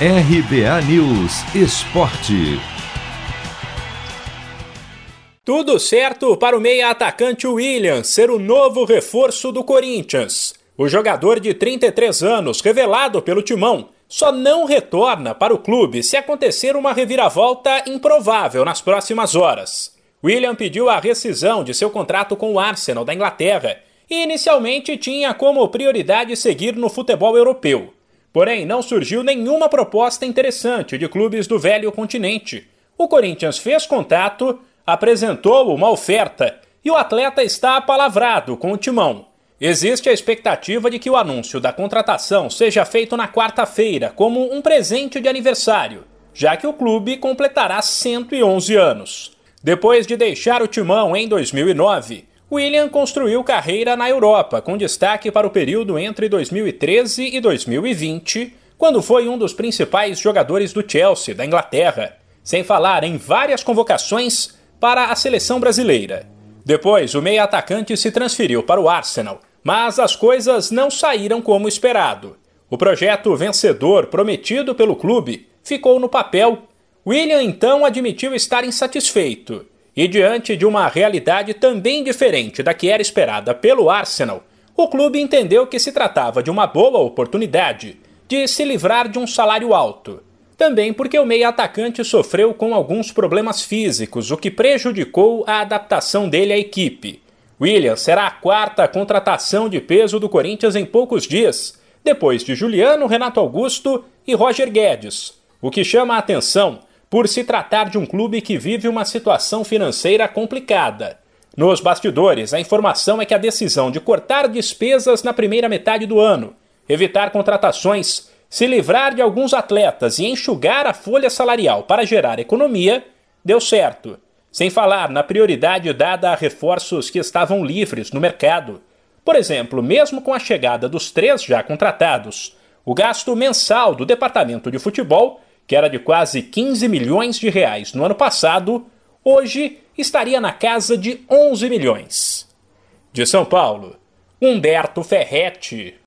RBA News Esporte. Tudo certo para o meia atacante William ser o novo reforço do Corinthians. O jogador de 33 anos, revelado pelo Timão, só não retorna para o clube se acontecer uma reviravolta improvável nas próximas horas. William pediu a rescisão de seu contrato com o Arsenal da Inglaterra e inicialmente tinha como prioridade seguir no futebol europeu. Porém, não surgiu nenhuma proposta interessante de clubes do velho continente. O Corinthians fez contato, apresentou uma oferta e o atleta está apalavrado com o timão. Existe a expectativa de que o anúncio da contratação seja feito na quarta-feira, como um presente de aniversário, já que o clube completará 111 anos. Depois de deixar o timão em 2009, William construiu carreira na Europa, com destaque para o período entre 2013 e 2020, quando foi um dos principais jogadores do Chelsea, da Inglaterra, sem falar em várias convocações para a seleção brasileira. Depois, o meio-atacante se transferiu para o Arsenal, mas as coisas não saíram como esperado. O projeto vencedor prometido pelo clube ficou no papel. William então admitiu estar insatisfeito e diante de uma realidade também diferente da que era esperada pelo Arsenal, o clube entendeu que se tratava de uma boa oportunidade de se livrar de um salário alto. Também porque o meio-atacante sofreu com alguns problemas físicos, o que prejudicou a adaptação dele à equipe. William será a quarta contratação de peso do Corinthians em poucos dias, depois de Juliano, Renato Augusto e Roger Guedes. O que chama a atenção por se tratar de um clube que vive uma situação financeira complicada. Nos bastidores, a informação é que a decisão de cortar despesas na primeira metade do ano, evitar contratações, se livrar de alguns atletas e enxugar a folha salarial para gerar economia, deu certo. Sem falar na prioridade dada a reforços que estavam livres no mercado. Por exemplo, mesmo com a chegada dos três já contratados, o gasto mensal do departamento de futebol que era de quase 15 milhões de reais no ano passado, hoje estaria na casa de 11 milhões. De São Paulo, Humberto Ferretti.